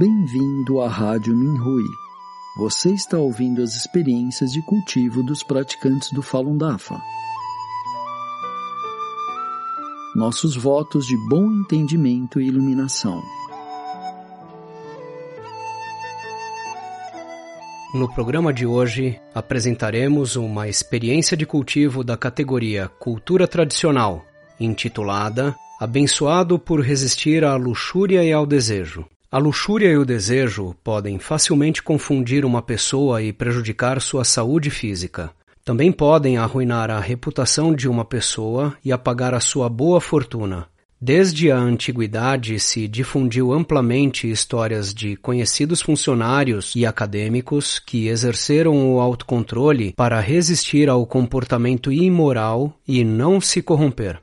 Bem-vindo à Rádio Minhui. Você está ouvindo as experiências de cultivo dos praticantes do Falun Dafa. Nossos votos de bom entendimento e iluminação. No programa de hoje, apresentaremos uma experiência de cultivo da categoria Cultura Tradicional, intitulada Abençoado por resistir à luxúria e ao desejo. A luxúria e o desejo podem facilmente confundir uma pessoa e prejudicar sua saúde física. Também podem arruinar a reputação de uma pessoa e apagar a sua boa fortuna. Desde a antiguidade se difundiu amplamente histórias de conhecidos funcionários e acadêmicos que exerceram o autocontrole para resistir ao comportamento imoral e não se corromper.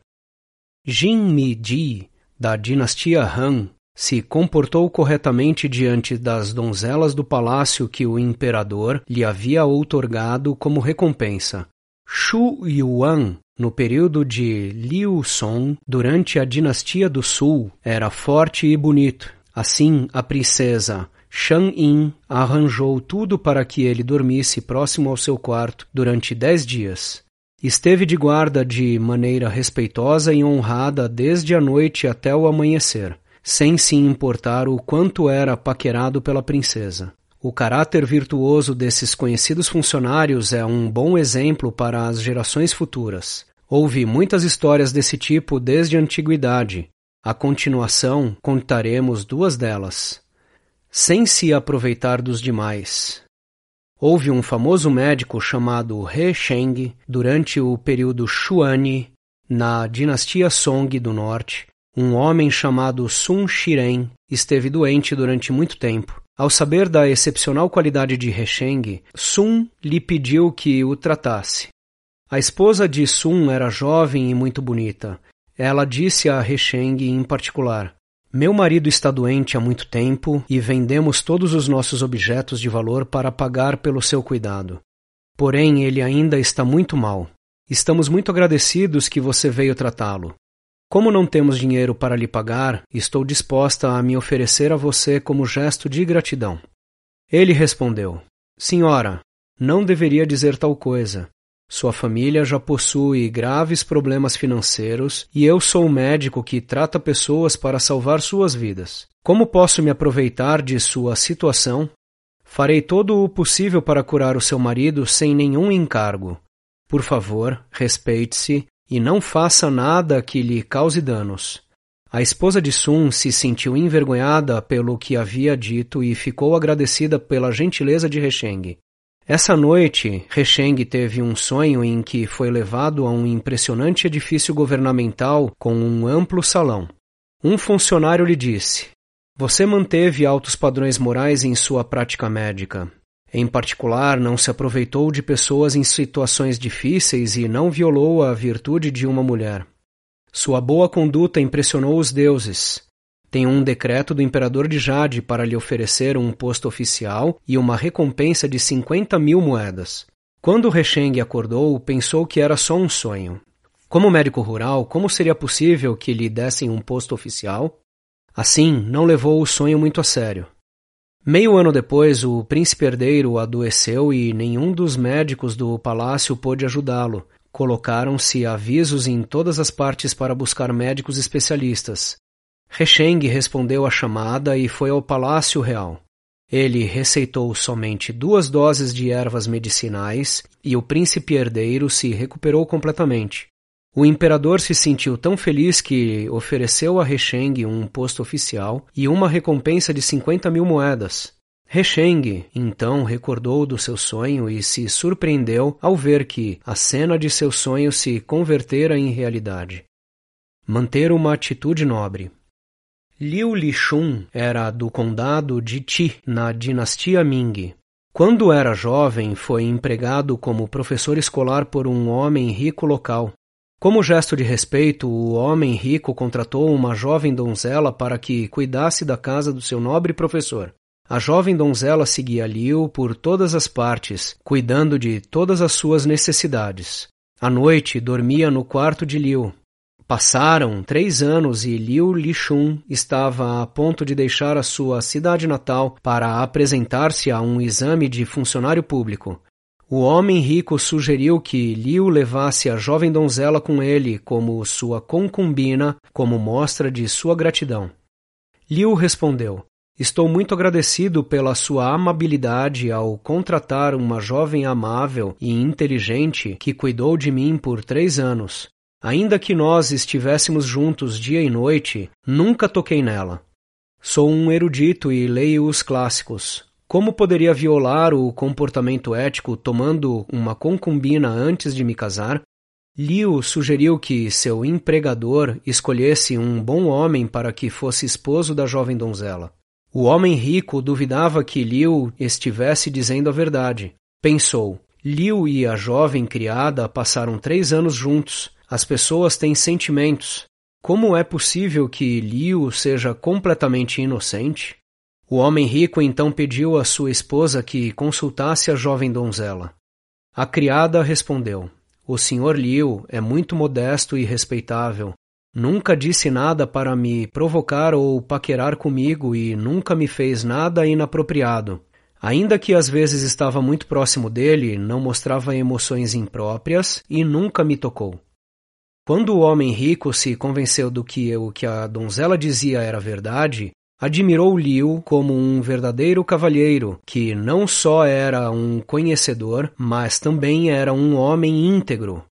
Jin Mi-ji, da dinastia Han, se comportou corretamente diante das donzelas do palácio que o imperador lhe havia outorgado como recompensa. Shu Yuan, no período de Liu Song, durante a dinastia do Sul, era forte e bonito. Assim, a princesa Shan Yin arranjou tudo para que ele dormisse próximo ao seu quarto durante dez dias. Esteve de guarda de maneira respeitosa e honrada desde a noite até o amanhecer, sem se importar o quanto era paquerado pela princesa. O caráter virtuoso desses conhecidos funcionários é um bom exemplo para as gerações futuras. Houve muitas histórias desse tipo desde a antiguidade. A continuação, contaremos duas delas. Sem se aproveitar dos demais. Houve um famoso médico chamado He Sheng durante o período Xuan na dinastia Song do Norte. Um homem chamado Sun Shiren esteve doente durante muito tempo ao saber da excepcional qualidade de Resheng, Sun lhe pediu que o tratasse. A esposa de Sun era jovem e muito bonita. Ela disse a Resheng em particular: Meu marido está doente há muito tempo e vendemos todos os nossos objetos de valor para pagar pelo seu cuidado. Porém, ele ainda está muito mal. Estamos muito agradecidos que você veio tratá-lo. Como não temos dinheiro para lhe pagar, estou disposta a me oferecer a você como gesto de gratidão. Ele respondeu: Senhora, não deveria dizer tal coisa. Sua família já possui graves problemas financeiros e eu sou o médico que trata pessoas para salvar suas vidas. Como posso me aproveitar de sua situação? Farei todo o possível para curar o seu marido sem nenhum encargo. Por favor, respeite-se e não faça nada que lhe cause danos. A esposa de Sun se sentiu envergonhada pelo que havia dito e ficou agradecida pela gentileza de Resheng. Essa noite, Resheng teve um sonho em que foi levado a um impressionante edifício governamental com um amplo salão. Um funcionário lhe disse: Você manteve altos padrões morais em sua prática médica. Em particular, não se aproveitou de pessoas em situações difíceis e não violou a virtude de uma mulher. Sua boa conduta impressionou os deuses. Tem um decreto do imperador de Jade para lhe oferecer um posto oficial e uma recompensa de 50 mil moedas. Quando Resheng acordou, pensou que era só um sonho. Como médico rural, como seria possível que lhe dessem um posto oficial? Assim, não levou o sonho muito a sério. Meio ano depois, o príncipe herdeiro adoeceu e nenhum dos médicos do palácio pôde ajudá-lo. Colocaram-se avisos em todas as partes para buscar médicos especialistas. Resheng respondeu à chamada e foi ao palácio real. Ele receitou somente duas doses de ervas medicinais e o príncipe herdeiro se recuperou completamente. O imperador se sentiu tão feliz que ofereceu a Resheng um posto oficial e uma recompensa de 50 mil moedas. Resheng, então, recordou do seu sonho e se surpreendeu ao ver que a cena de seu sonho se convertera em realidade. Manter uma atitude nobre. Liu Lixun era do condado de Ti, na dinastia Ming. Quando era jovem, foi empregado como professor escolar por um homem rico local. Como gesto de respeito, o homem rico contratou uma jovem donzela para que cuidasse da casa do seu nobre professor. A jovem donzela seguia Liu por todas as partes, cuidando de todas as suas necessidades. À noite, dormia no quarto de Liu. Passaram três anos e Liu Lixun estava a ponto de deixar a sua cidade natal para apresentar-se a um exame de funcionário público. O homem rico sugeriu que Liu levasse a jovem donzela com ele como sua concubina, como mostra de sua gratidão. Liu respondeu: Estou muito agradecido pela sua amabilidade ao contratar uma jovem amável e inteligente que cuidou de mim por três anos. Ainda que nós estivéssemos juntos dia e noite, nunca toquei nela. Sou um erudito e leio os clássicos. Como poderia violar o comportamento ético tomando uma concubina antes de me casar? Liu sugeriu que seu empregador escolhesse um bom homem para que fosse esposo da jovem donzela. O homem rico duvidava que Liu estivesse dizendo a verdade. Pensou: Liu e a jovem criada passaram três anos juntos, as pessoas têm sentimentos. Como é possível que Liu seja completamente inocente? O homem rico então pediu à sua esposa que consultasse a jovem donzela. A criada respondeu: O senhor Liu é muito modesto e respeitável. Nunca disse nada para me provocar ou paquerar comigo e nunca me fez nada inapropriado. Ainda que às vezes estava muito próximo dele, não mostrava emoções impróprias e nunca me tocou. Quando o homem rico se convenceu do que o que a donzela dizia era verdade, admirou Liu como um verdadeiro cavalheiro, que não só era um conhecedor, mas também era um homem íntegro.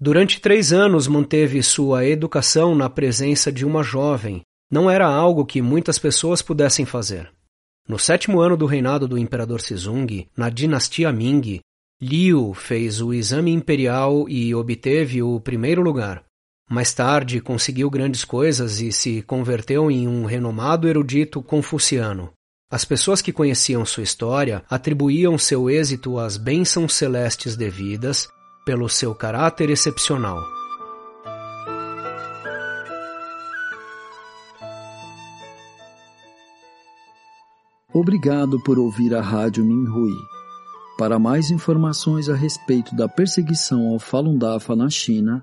Durante três anos manteve sua educação na presença de uma jovem. Não era algo que muitas pessoas pudessem fazer. No sétimo ano do reinado do imperador Sezong, na dinastia Ming, Liu fez o exame imperial e obteve o primeiro lugar. Mais tarde, conseguiu grandes coisas e se converteu em um renomado erudito confuciano. As pessoas que conheciam sua história atribuíam seu êxito às bênçãos celestes devidas pelo seu caráter excepcional. Obrigado por ouvir a Rádio Minhui. Para mais informações a respeito da perseguição ao Falun Dafa na China